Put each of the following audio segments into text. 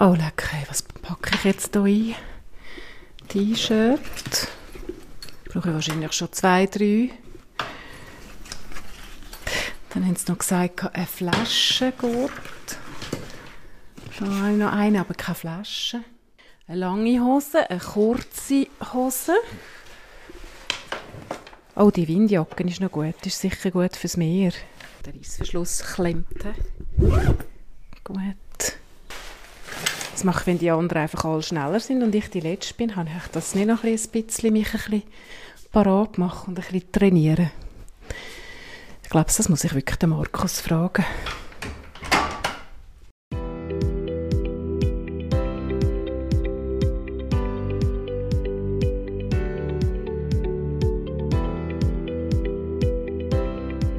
Oh, lecker. Was packe ich jetzt hier ein? T-Shirt. Brauche ich wahrscheinlich schon zwei, drei. Dann haben sie noch gesagt, eine Flaschengurt. Da habe ich noch eine, aber keine Flasche. Eine lange Hose, eine kurze Hose. Oh, die Windjacke ist noch gut. Ist sicher gut fürs Meer. Der Reissverschluss klemmt. Gut. Das mache wenn die anderen einfach alle schneller sind und ich die Letzte bin, habe ich das nicht noch ein bisschen, mich ein bisschen parat machen und ein bisschen trainieren. Ich glaube, das muss ich wirklich den Markus fragen.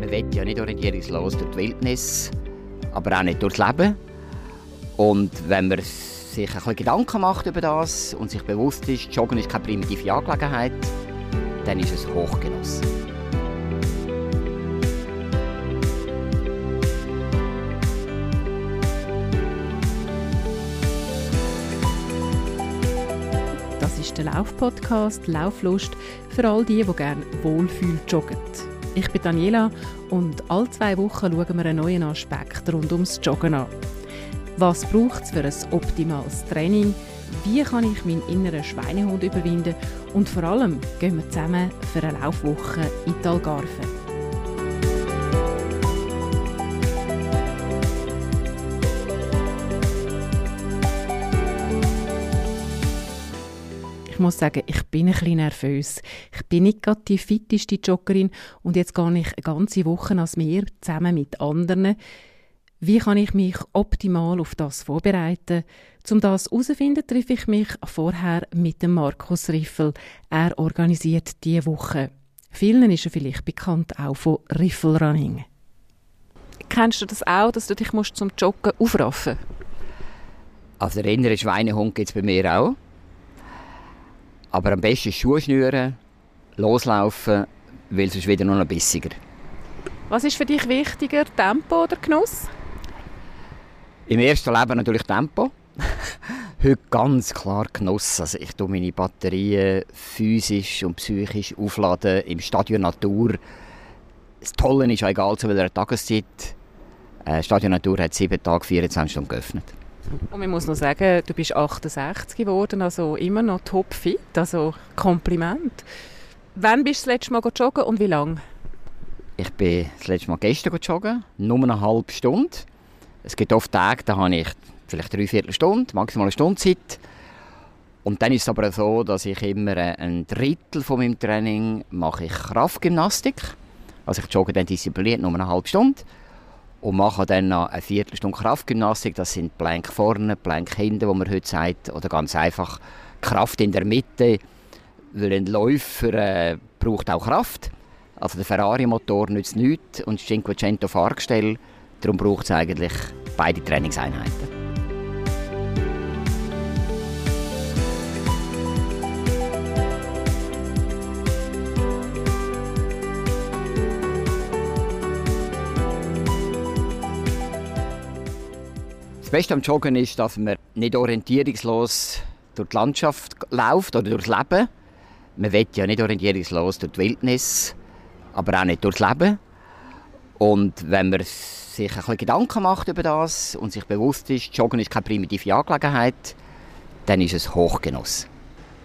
Man will ja nicht orientierungslos durch die Wildnis, aber auch nicht durchs Leben. Und wenn man sich ein bisschen Gedanken macht über das und sich bewusst ist, Joggen ist keine primitive Angelegenheit, dann ist es Hochgenuss. Das ist der Laufpodcast Lauflust für all die, die gerne wohlfühl joggen. Ich bin Daniela und alle zwei Wochen schauen wir einen neuen Aspekt rund ums Joggen an. Was braucht es für ein optimales Training? Wie kann ich meinen inneren Schweinehund überwinden? Und vor allem gehen wir zusammen für eine Laufwoche in die Algarve. Ich muss sagen, ich bin ein bisschen nervös. Ich bin nicht gerade die fitteste Joggerin und jetzt gehe ich eine ganze Woche ans Meer zusammen mit anderen. Wie kann ich mich optimal auf das vorbereiten? Um das herauszufinden, treffe ich mich vorher mit dem Markus Riffel. Er organisiert diese Woche. Vielen ist er vielleicht bekannt auch von Riffel Running. Kennst du das auch, dass du dich musst zum Joggen aufraffen Also der innere Schweinehund gibt es bei mir auch. Aber am besten Schuhe schnüren, loslaufen, weil sonst wieder noch ein bissiger. Was ist für dich wichtiger, Tempo oder Genuss? Im ersten Leben natürlich Tempo. Heute ganz klar Genuss. Also ich tue meine Batterien physisch und psychisch aufladen im Stadion Natur. Das Tolle ist, egal zu welcher Tageszeit, äh, Stadion Natur hat sieben Tage, 24 Stunden geöffnet. Und man muss noch sagen, du bist 68 geworden, also immer noch topfit, also Kompliment. Wann bist du das letzte Mal joggen und wie lange? Ich bin das letzte Mal gestern joggen, nur eine halbe Stunde. Es gibt oft Tage, da habe ich vielleicht drei Viertelstunde, maximal eine Stunde Zeit. Und dann ist es aber so, dass ich immer ein Drittel von meinem Training mache ich Kraftgymnastik. Also ich jogge dann diszipliniert nur eine halbe Stunde und mache dann noch eine Viertelstunde Kraftgymnastik. Das sind Plank vorne, Plank hinten, wo man heute sagt, oder ganz einfach Kraft in der Mitte, weil ein Läufer äh, braucht auch Kraft. Also der Ferrari-Motor nützt nichts und das Cinquecento Fahrgestell, darum braucht es eigentlich beide Trainingseinheiten. Das Beste am Joggen ist, dass man nicht orientierungslos durch die Landschaft läuft oder durchs Leben. Man will ja nicht orientierungslos durch die Wildnis, aber auch nicht durchs Leben. Und wenn man sich ein bisschen Gedanken macht über das und sich bewusst ist, Joggen ist keine primitive Angelegenheit, dann ist es Hochgenuss.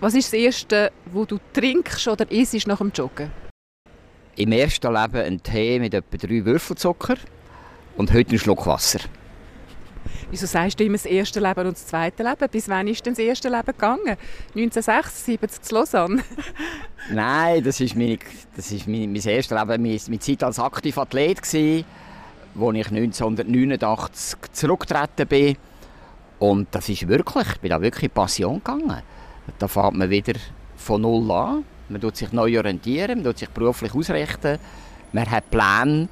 Was ist das Erste, wo du trinkst oder isst nach dem Joggen? Im ersten Leben ein Tee mit etwa drei Würfelzucker und heute einen Schluck Wasser. Wieso sagst du immer das erste Leben und das zweite Leben? Bis wann ist denn das erste Leben gegangen? 1976 zu Lausanne? Nein, das ist, meine, das ist mein, mein erstes Leben, meine, meine Zeit als aktiver Athlet wo ich 1989 zurückgetreten bin. Und das ist wirklich, ich bin da wirklich Passion gegangen. Da fährt man wieder von null an. Man tut sich neu orientieren, man tut sich beruflich ausrichten, man hat Pläne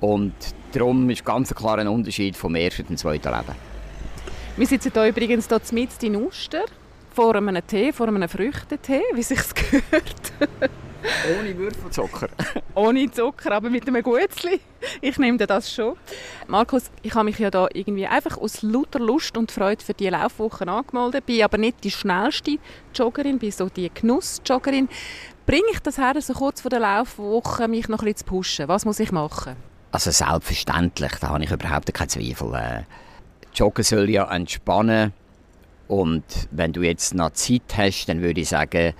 und darum ist ganz klar ein Unterschied vom ersten und zweiten Leben. Wir sitzen hier übrigens hier mitten in Uster, vor einem Tee, vor einem Früchtetee, wie sich gehört. Ohne Würfelzucker. Ohne Zucker, aber mit einem Gutzli. Ich nehme dir das schon. Markus, ich habe mich ja da irgendwie einfach aus lauter Lust und Freude für die Laufwoche angemeldet. Bin aber nicht die schnellste Joggerin, bin so die Genuss-Joggerin. Bringe ich das her, so kurz vor der Laufwoche mich noch ein bisschen zu pushen? Was muss ich machen? Also selbstverständlich, da habe ich überhaupt keinen Zweifel. Äh, Joggen soll ja entspannen und wenn du jetzt noch Zeit hast, dann würde ich sagen,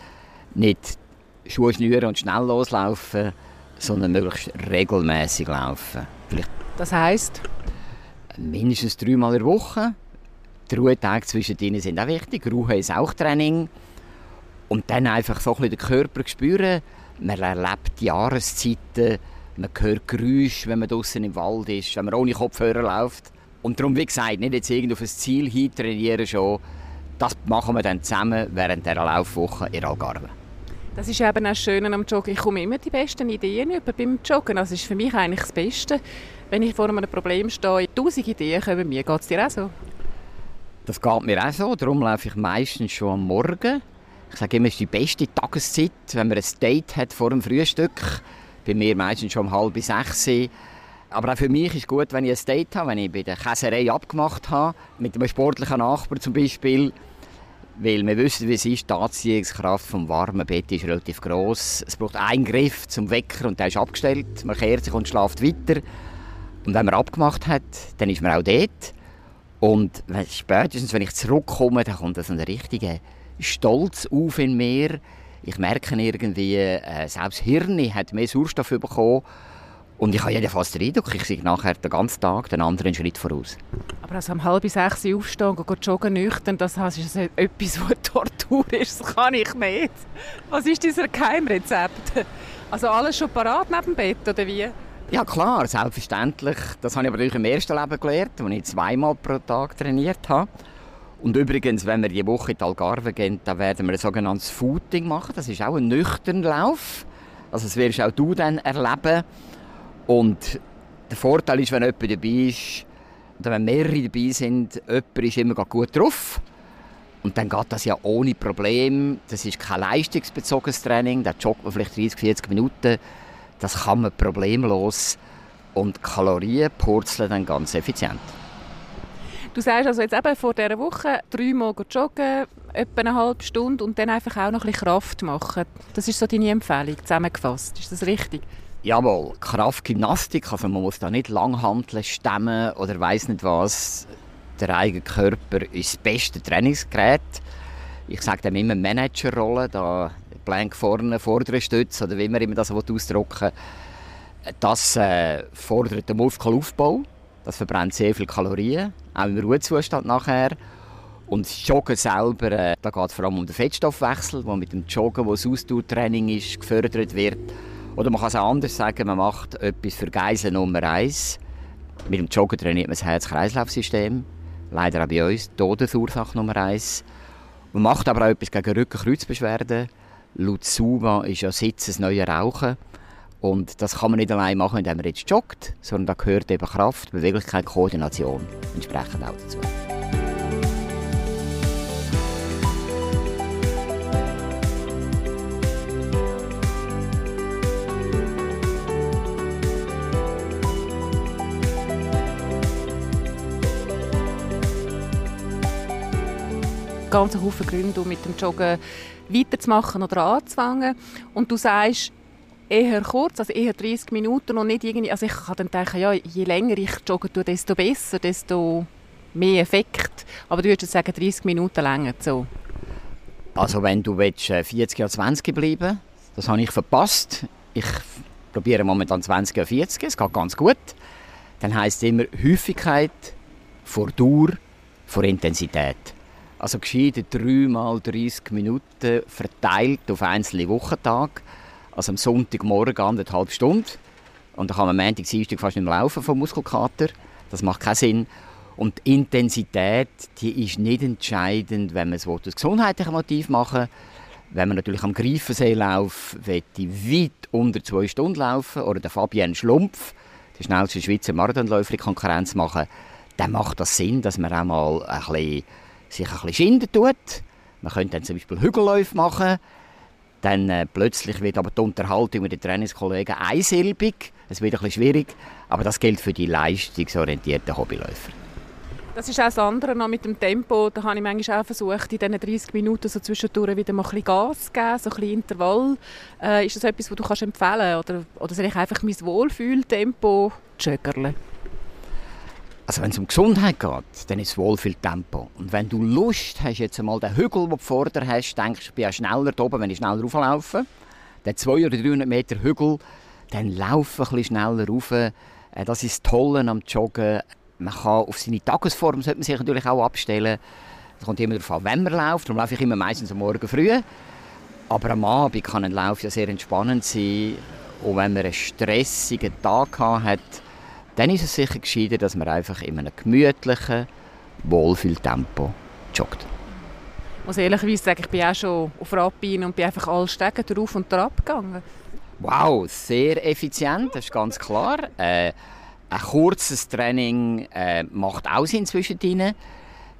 nicht Schuhe schnüren und schnell loslaufen, sondern möglichst regelmäßig laufen. Vielleicht das heißt mindestens dreimal in der Woche. Die Ruhetage zwischen ihnen sind auch wichtig. Ruhe ist auch Training. Und dann einfach so ein bisschen den Körper spüren. Man erlebt die Jahreszeiten, man hört Geräusche, wenn man draußen im Wald ist, wenn man ohne Kopfhörer läuft. Und darum, wie gesagt, nicht jetzt irgendwie auf ein Ziel hin trainieren schon. Das machen wir dann zusammen während dieser Laufwoche in Algarve. Das ist eben auch schön am Joggen. Ich komme immer die besten Ideen über beim Joggen. Das ist für mich eigentlich das Beste. Wenn ich vor einem Problem stehe, tausend Ideen kommen mir. Geht es dir auch so? Das geht mir auch so. Darum laufe ich meistens schon am Morgen. Ich sage immer, es ist die beste Tageszeit, wenn man ein Date hat vor dem Frühstück. Bei mir meistens schon um halb sechs. Aber auch für mich ist es gut, wenn ich ein Date habe, wenn ich bei der Käserei abgemacht habe, mit einem sportlichen Nachbarn zum Beispiel, weil wir wissen, wie es ist, die Anziehungskraft vom warmen Bett ist relativ groß. Es braucht einen Griff zum Wecker und der ist abgestellt. Man kehrt sich und schläft weiter. Und wenn man abgemacht hat, dann ist man auch dort. Und spätestens, wenn ich zurückkomme, dann kommt so ein richtiger Stolz auf in mir. Ich merke irgendwie, äh, selbst Hirn hat mehr Sauerstoff bekommen und ich habe jedenfalls den Eindruck, ich sehe nachher den ganzen Tag den anderen Schritt voraus. Aber also um halb sechs aufstehen und joggen nüchtern, das ist etwas, was Tortur ist. Das kann ich nicht. Was ist dieser Geheimrezept? Also alles schon parat neben dem Bett, oder wie? Ja klar, selbstverständlich. Das habe ich aber natürlich im ersten Leben gelernt, als ich zweimal pro Tag trainiert habe. Und übrigens, wenn wir die Woche in die Algarve gehen, dann werden wir ein sogenanntes Footing machen. Das ist auch ein nüchterner Lauf. Also das wirst auch du dann erleben. Und der Vorteil ist, wenn jemand dabei ist, oder wenn mehrere dabei sind, jemand ist immer gut drauf. Und dann geht das ja ohne Problem. Das ist kein leistungsbezogenes Training. Da joggt man vielleicht 30, 40 Minuten. Das kann man problemlos. Und Kalorien purzeln dann ganz effizient. Du sagst also jetzt eben vor dieser Woche dreimal joggen, etwa eine halbe Stunde und dann einfach auch noch ein bisschen Kraft machen. Das ist so deine Empfehlung, zusammengefasst. Ist das richtig? Jawohl, Kraftgymnastik, also man muss da nicht lang handeln, stemmen oder weiß nicht was. Der eigene Körper ist das beste Trainingsgerät. Ich sage dem immer Managerrolle, da Plank vorne, vordere Stütze oder wie man immer das ausdrücken Das äh, fordert den Muskelaufbau, das verbrennt sehr viel Kalorien, auch im Ruhezustand nachher. Und das Joggen selber, äh, da geht es vor allem um den Fettstoffwechsel, der mit dem Joggen, wo das Ausdauertraining ist, gefördert wird. Oder man kann es auch anders sagen, man macht etwas für Geisel Nummer eins. Mit dem Joggen trainiert man das Herz-Kreislauf-System. Leider auch bei uns Todesursache Nummer eins. Man macht aber auch etwas gegen Rücken-Kreuzbeschwerden. Laut SUMA ist ja Sitz das neue Rauchen. Und das kann man nicht allein machen, indem man jetzt joggt, sondern da gehört eben Kraft, Beweglichkeit, Koordination entsprechend auch dazu. Ganz Haufen Gründe, um mit dem Joggen weiterzumachen oder anzufangen. Und du sagst, eher kurz, also eher 30 Minuten und nicht irgendwie, also ich kann dann denken, ja, je länger ich joggen tue, desto besser, desto mehr Effekt. Aber du würdest sagen, 30 Minuten länger so. Also wenn du willst, 40 oder 20 bleiben das habe ich verpasst. Ich probiere momentan 20 oder 40, es geht ganz gut. Dann heisst es immer Häufigkeit vor Dauer vor Intensität. Also gescheiter dreimal 30 Minuten verteilt auf einzelne Wochentage. Also am Sonntagmorgen anderthalb Stunden. Und dann kann man am Montag, Dienstag fast nicht mehr laufen vom Muskelkater. Das macht keinen Sinn. Und die Intensität, die ist nicht entscheidend, wenn man es aus gesundheitlichen Motiv machen Wenn man natürlich am Greifensee läuft, will weit unter zwei Stunden laufen oder der Fabian Schlumpf, der schnellste Schweizer Marathonläufer, Konkurrenz machen, dann macht das Sinn, dass man auch mal ein bisschen sich ein bisschen schinden tut. Man könnte dann zum Beispiel Hügelläufe machen. Dann äh, plötzlich wird aber die Unterhaltung mit den Trainingskollegen einsilbig. Es wird ein bisschen schwierig, aber das gilt für die leistungsorientierten Hobbyläufer. Das ist auch das andere noch mit dem Tempo. Da habe ich manchmal auch versucht, in diesen 30 Minuten so zwischendurch wieder mal ein Gas zu geben, so ein bisschen Intervall. Äh, ist das etwas, was du kannst empfehlen kannst? Oder, oder soll ich einfach mein Wohlfühltempo joggerle? Also wenn es um Gesundheit geht, dann ist es Wohlfühltempo. Und wenn du Lust hast, jetzt einmal den Hügel, den du vor dir hast, denkst du, ich bin ja schneller da oben, wenn ich schneller rauflaufe. Den 200 oder 300 Meter Hügel, dann laufe ein bisschen schneller rauf. Äh, das ist das Tolle am Joggen. Man kann auf seine Tagesform sollte man sich natürlich auch abstellen. Es kommt immer darauf an, wenn man läuft. Darum laufe ich immer meistens am Morgen früh. Aber am Abend kann ein Lauf ja sehr entspannend sein. Und wenn man einen stressigen Tag hat, dann ist es sicher gescheiter, dass man einfach in einem gemütlichen Wohlfühltempo joggt. Ich muss ehrlicherweise sagen, ich bin auch schon auf Rapin und bin einfach alle Stegen drauf und drauf gegangen. Wow, sehr effizient, das ist ganz klar. Äh, ein kurzes Training äh, macht auch Sinn zwischendrin.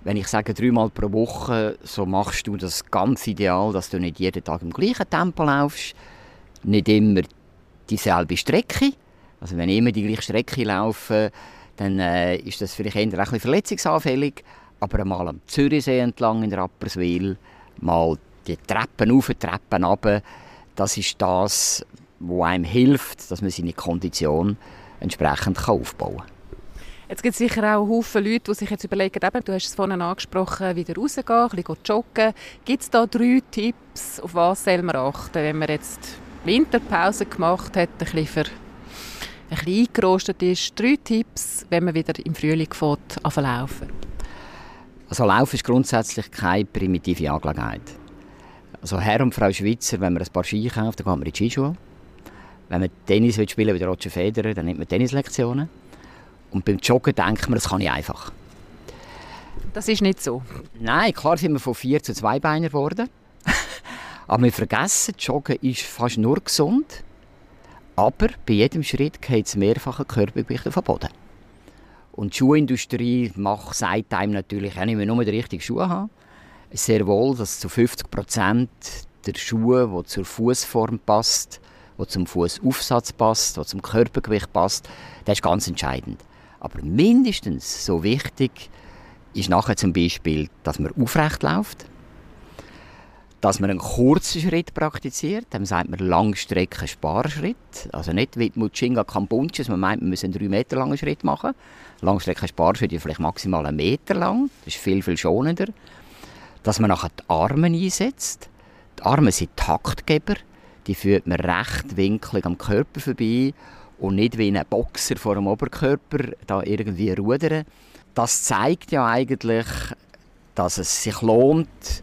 Wenn ich sage dreimal pro Woche, so machst du das ganz ideal, dass du nicht jeden Tag im gleichen Tempo laufst, nicht immer dieselbe Strecke. Also wenn ich immer die gleiche Strecke laufe, dann äh, ist das vielleicht eher ein bisschen verletzungsanfällig. Aber einmal am Zürichsee entlang in Rapperswil, mal die Treppen auf, Treppen runter, das ist das, was einem hilft, dass man seine Kondition entsprechend aufbauen kann. Jetzt gibt es sicher auch Haufen Leute, die sich jetzt überlegen, eben, du hast es vorhin angesprochen, wieder rausgehen, ein bisschen joggen. Gibt es da drei Tipps, auf was soll man achten, wenn man jetzt Winterpause gemacht hat, ein bisschen, ein bisschen eingerostet ist? Drei Tipps, wenn man wieder im Frühling fährt, laufen Also Laufen ist grundsätzlich keine primitive Angelegenheit. Also Herr und Frau Schweizer, wenn man ein paar Ski kauft, dann geht man in die Skischule. Wenn man Tennis will spielen wie Roger Federer, dann nimmt man Tennislektionen. Und beim Joggen denkt man, das kann ich einfach. Das ist nicht so. Nein, klar sind wir von vier zu zwei Beiner geworden. aber wir vergessen, Joggen ist fast nur gesund. Aber bei jedem Schritt geht es mehrfache Körpergewicht auf den Boden. Und die Schuhindustrie macht, sagt einem natürlich auch nicht mehr nur die richtigen Schuhe haben. Sehr wohl, dass zu 50 Prozent der Schuhe, die zur Fußform passt, der zum Fußaufsatz passt, der zum Körpergewicht passt, das ist ganz entscheidend. Aber mindestens so wichtig ist nachher zum Beispiel, dass man aufrecht läuft, dass man einen kurzen Schritt praktiziert, dann sagt man Langstrecken-Sparschritt. Also nicht wie Muchinga Kambunches, man meint, man muss einen 3 Meter langen Schritt machen. Langstrecken-Sparschritt ist vielleicht maximal einen Meter lang, das ist viel, viel schonender. Dass man nachher die Arme einsetzt. Die Arme sind Taktgeber die führt man recht winklig am Körper vorbei und nicht wie ein Boxer vor dem Oberkörper da irgendwie rudern. Das zeigt ja eigentlich, dass es sich lohnt,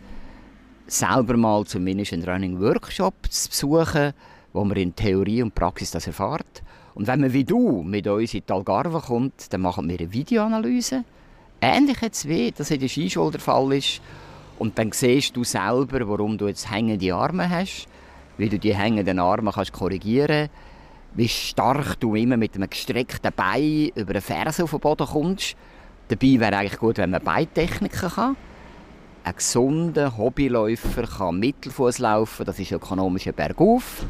selber mal zumindest einen Running Workshop zu besuchen, wo man in Theorie und Praxis das erfahrt. Und wenn man wie du mit uns in die Algarve kommt, dann machen wir eine Videoanalyse. Ähnlich jetzt wie das in der Skischule der Fall ist. Und dann siehst du selber, warum du jetzt hängende Arme hast wie du die hängenden Arme kannst korrigieren wie stark du immer mit einem gestreckten Bein über den Fersen auf den Boden kommst. Dabei wäre eigentlich gut, wenn man Beintechniken kann. Ein gesunder Hobbyläufer kann Mittelfuß laufen, das ist ökonomischer Bergauf.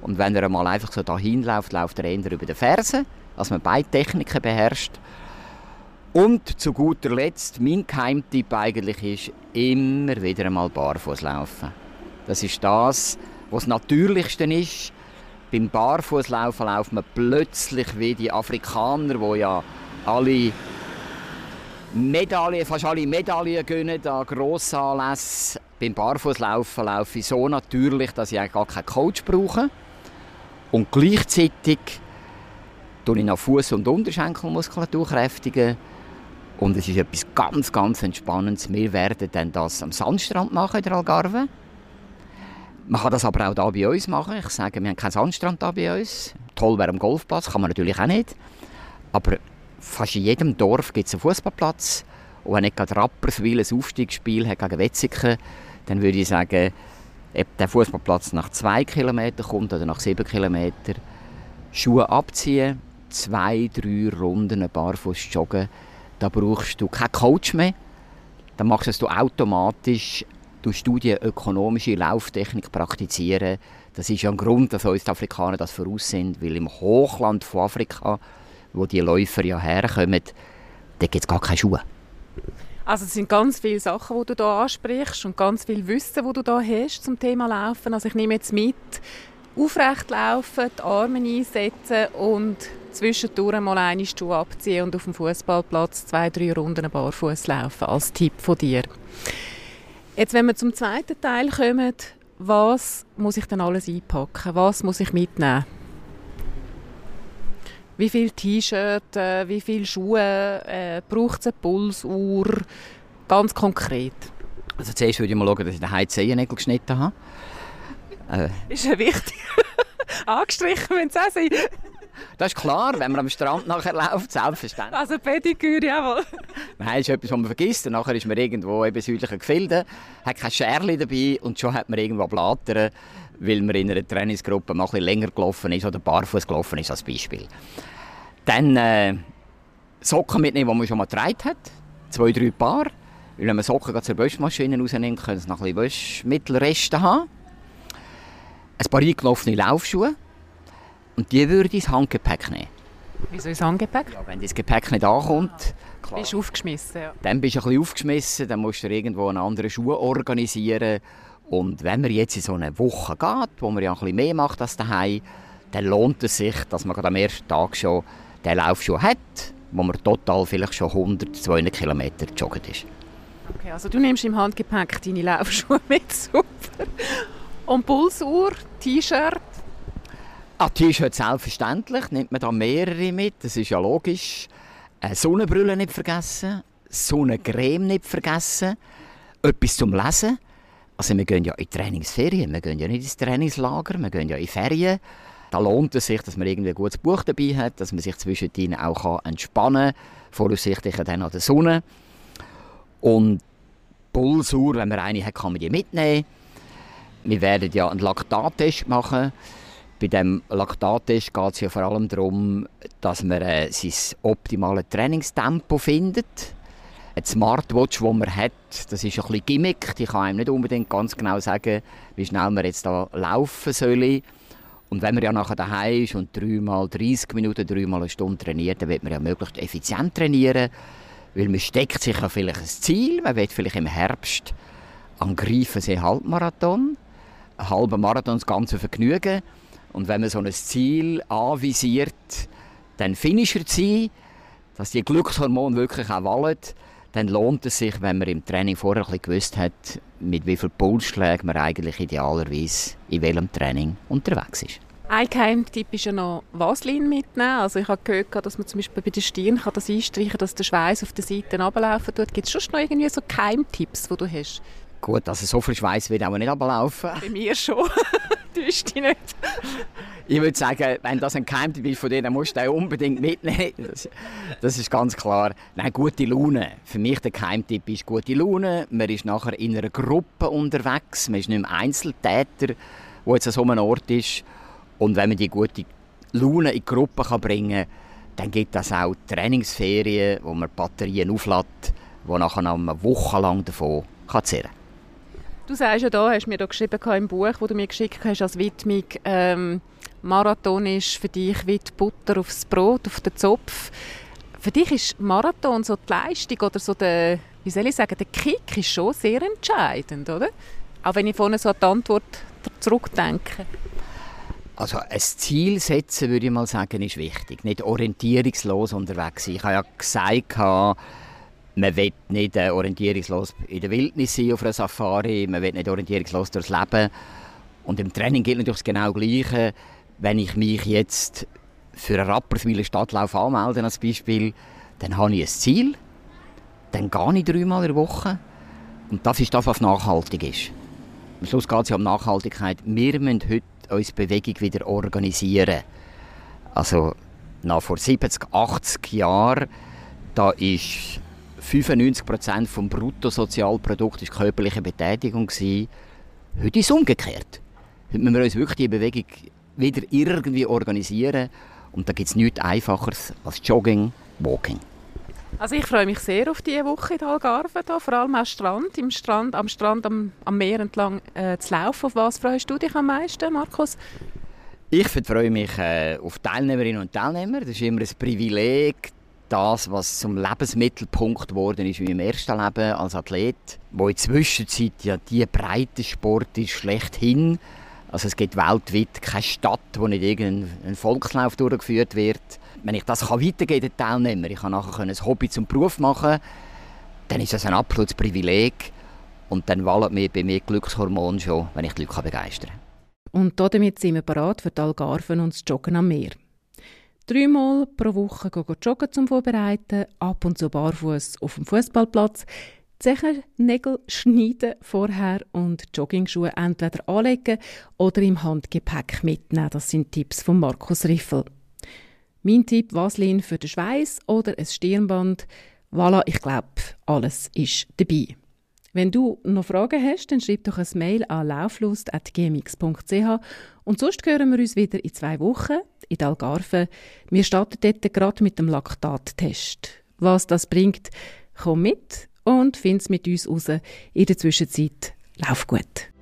Und wenn er mal einfach so dahin läuft, läuft er eher über den Fersen, als man Beintechniken beherrscht. Und zu guter Letzt, mein Geheimtipp eigentlich ist, immer wieder einmal barfuß laufen. Das ist das, was das Natürlichste ist. Beim Barfußlaufen lauft man plötzlich wie die Afrikaner, die ja alle Medaillen, fast alle Medaillen gönnen an Grossanlässen. Beim Barfußlaufen laufe ich so natürlich, dass ich gar keinen Coach brauche. Und gleichzeitig tue ich noch Fuß- und Unterschenkelmuskulatur kräftigen. Und es ist etwas ganz, ganz Entspannendes. Wir werden dann das am Sandstrand machen in der Algarve. Man kann das aber auch hier bei uns machen. Ich sage, wir haben keinen Sandstrand hier bei uns. Toll wäre am Golfplatz, kann man natürlich auch nicht. Aber fast in jedem Dorf gibt es einen Fußballplatz. Und wenn nicht Rapperswil ein Aufstiegsspiel hat gegen Wetzikon, dann würde ich sagen, ob der Fußballplatz nach zwei Kilometern kommt oder nach sieben Kilometern, Schuhe abziehen, zwei, drei Runden barfuß joggen, da brauchst du keinen Coach mehr. Dann machst du automatisch Studien ökonomische Lauftechnik praktizieren. Das ist ja ein Grund, dass uns die Afrikaner das voraus sind, weil im Hochland von Afrika, wo die Läufer ja herkommen, da gibt es gar keine Schuhe. Also es sind ganz viele Sachen, die du hier ansprichst und ganz viel Wissen, das du hier hast zum Thema Laufen. Also ich nehme jetzt mit, aufrecht laufen, die Arme einsetzen und zwischendurch mal eine Schuhe abziehen und auf dem Fußballplatz zwei, drei Runden barfuß laufen, als Tipp von dir. Jetzt, wenn wir zum zweiten Teil kommen, was muss ich denn alles einpacken? Was muss ich mitnehmen? Wie viele T-Shirts, äh, wie viele Schuhe, äh, braucht es eine Pulsuhr? Ganz konkret. Also zuerst würde ich mal schauen, dass ich den Heizsehennägel geschnitten habe. Äh. Ist ja wichtig. Angestrichen wenn es auch sein. Das ist klar, wenn man am Strand nachher läuft, selbstverständlich. Also Pediküre, jawohl. Nein, das ist etwas, was man vergisst. Und nachher ist man irgendwo im südlichen Gefilde, hat kein Scherli dabei und schon hat man irgendwo Blattern, weil man in einer Trainingsgruppe mal ein bisschen länger gelaufen ist oder barfuß gelaufen ist, als Beispiel. Dann äh, Socken mitnehmen, die man schon mal getragen hat. Zwei, drei Paar. Weil wenn man Socken zur Wäschmaschine rausnimmt, können sie noch ein bisschen Wäschmittelreste haben. Ein paar eingelaufene Laufschuhe und die würde ich ins Handgepäck nehmen. Wieso ins Handgepäck? Ja, wenn das Gepäck nicht ankommt, klar. Bist du aufgeschmissen, ja. Dann bist du ein bisschen aufgeschmissen, dann musst du irgendwo einen anderen Schuh organisieren. Und wenn man jetzt in so eine Woche geht, wo man ja ein bisschen mehr macht als daheim, dann lohnt es sich, dass man am ersten Tag schon den Laufschuh hat, wo man total vielleicht schon 100, 200 Kilometer joggen ist. Okay, also du nimmst im Handgepäck deine Laufschuhe mit, super. Und Pulsuhr, T-Shirt, Ah, T-Shirt selbstverständlich, nimmt man da mehrere mit, das ist ja logisch. Eine Sonnenbrille nicht vergessen, Sonnencreme nicht vergessen, etwas zum Lesen. Also wir gehen ja in Trainingsferien, wir gehen ja nicht ins Trainingslager, wir gehen ja in Ferien. Da lohnt es sich, dass man irgendwie ein gutes Buch dabei hat, dass man sich zwischendrin auch entspannen kann, voraussichtlich dann an der Sonne. Und Pulsuhr, wenn man eine hat, kann man die mitnehmen. Wir werden ja einen Laktattest machen. Bei dem Laktattest geht es ja vor allem darum, dass man äh, sein optimales Trainingstempo findet. Eine Smartwatch, die man hat, das ist ein bisschen Gimmick. Die kann einem nicht unbedingt ganz genau sagen, wie schnell man jetzt da laufen soll. Und wenn man ja nachher daheim ist und dreimal 30 Minuten, dreimal eine Stunde trainiert, dann wird man ja möglichst effizient trainieren. Weil man steckt sich ja vielleicht ein Ziel. Man will vielleicht im Herbst am Greifensee Halbmarathon. Ein halber Marathon, das ganze Vergnügen. Und wenn man so ein Ziel anvisiert, dann Finisher zu sein, dass die Glückshormone wirklich auch wallen, dann lohnt es sich, wenn man im Training vorher ein gewusst hat, mit wie viel Pulsschlägen man eigentlich idealerweise in welchem Training unterwegs ist. Ein Geheimtipp ist ja noch Vaseline mitnehmen. Also ich habe gehört, dass man zum Beispiel bei der Stirn das einstreichen kann, dass der Schweiß auf der Seite ablaufen tut. Gibt es schon noch irgendwie so Geheimtipps, die du hast? Gut, also so viel Schweiß wird auch nicht ablaufen. Bei mir schon. Täuscht dich nicht. ich würde sagen, wenn das ein Geheimtipp ist von dir, dann musst du den unbedingt mitnehmen. Das, das, ist ganz klar. Nein, gute Laune. Für mich der Geheimtipp ist gute Laune. Man ist nachher in einer Gruppe unterwegs. Man ist nicht ein Einzeltäter, der jetzt an so einem Ort ist. Und wenn man die gute Laune in die Gruppe kann bringen kann, dann gibt es auch Trainingsferien, wo man Batterien auflädt, die nachher eine Woche lang davon zehren kann. Du sagst ja da, hast mir da geschrieben im Buch, das du mir geschickt hast als Widmung, ähm, Marathon ist für dich wie die Butter aufs Brot, auf den Zopf. Für dich ist Marathon so die Leistung oder so der, wie soll ich sagen, der Kick ist schon sehr entscheidend, oder? Auch wenn ich vorhin so an die Antwort zurückdenke. Also ein Ziel setzen, würde ich mal sagen, ist wichtig. Nicht orientierungslos unterwegs sein. Ich habe ja gesagt, man will nicht äh, orientierungslos in der Wildnis sein auf einer Safari, man will nicht orientierungslos durchs Leben. Und im Training gilt natürlich das genau Gleiche. Wenn ich mich jetzt für einen Rapperswiler Stadtlauf anmelde, als Beispiel, dann habe ich ein Ziel, dann gehe ich dreimal in der Woche und das ist das, was nachhaltig ist. Am Schluss geht es ja um Nachhaltigkeit. Wir müssen heute unsere Bewegung wieder organisieren. Also, nach vor 70, 80 Jahren, da ist 95% vom Bruttosozialprodukt ist körperliche Betätigung gewesen. Heute ist es umgekehrt. Heute müssen wir uns wirklich die Bewegung wieder irgendwie organisieren. Und da gibt es nichts Einfacheres als Jogging, Walking. Also ich freue mich sehr auf diese Woche in Algarve, da, vor allem am Strand, im Strand, am Strand, am, am Meer entlang äh, zu laufen. Auf was freust du dich am meisten, Markus? Ich freue mich äh, auf Teilnehmerinnen und Teilnehmer. Das ist immer ein Privileg, das, was zum Lebensmittelpunkt geworden ist in meinem ersten Leben als Athlet, wo in der Zwischenzeit ja die Breitensport ist schlechthin. Also es gibt weltweit keine Stadt, wo nicht irgendein Volkslauf durchgeführt wird. Wenn ich das weitergeben kann, Teilnehmer, ich kann nachher ein Hobby zum Beruf machen, dann ist das ein absolutes Privileg. Und dann wallen mir bei mir Glückshormone schon, wenn ich die Leute begeistern kann. Und damit sind wir bereit für die Algarven und das Joggen am Meer. Dreimal pro Woche joggen zum Vorbereiten, ab und zu barfuß auf dem Fußballplatz, Zechernägel schneiden vorher und Joggingschuhe entweder anlegen oder im Handgepäck mitnehmen. Das sind Tipps von Markus Riffel. Mein Tipp, Vaseline für den Schweiß oder ein Stirnband. Voilà, ich glaube, alles ist dabei. Wenn du noch Fragen hast, dann schreib doch ein Mail an lauflust.gmx.ch und sonst hören wir uns wieder in zwei Wochen in Algarve. Wir starten dort gerade mit dem Laktattest. Was das bringt, komm mit und find's mit uns raus. In der Zwischenzeit, lauf gut.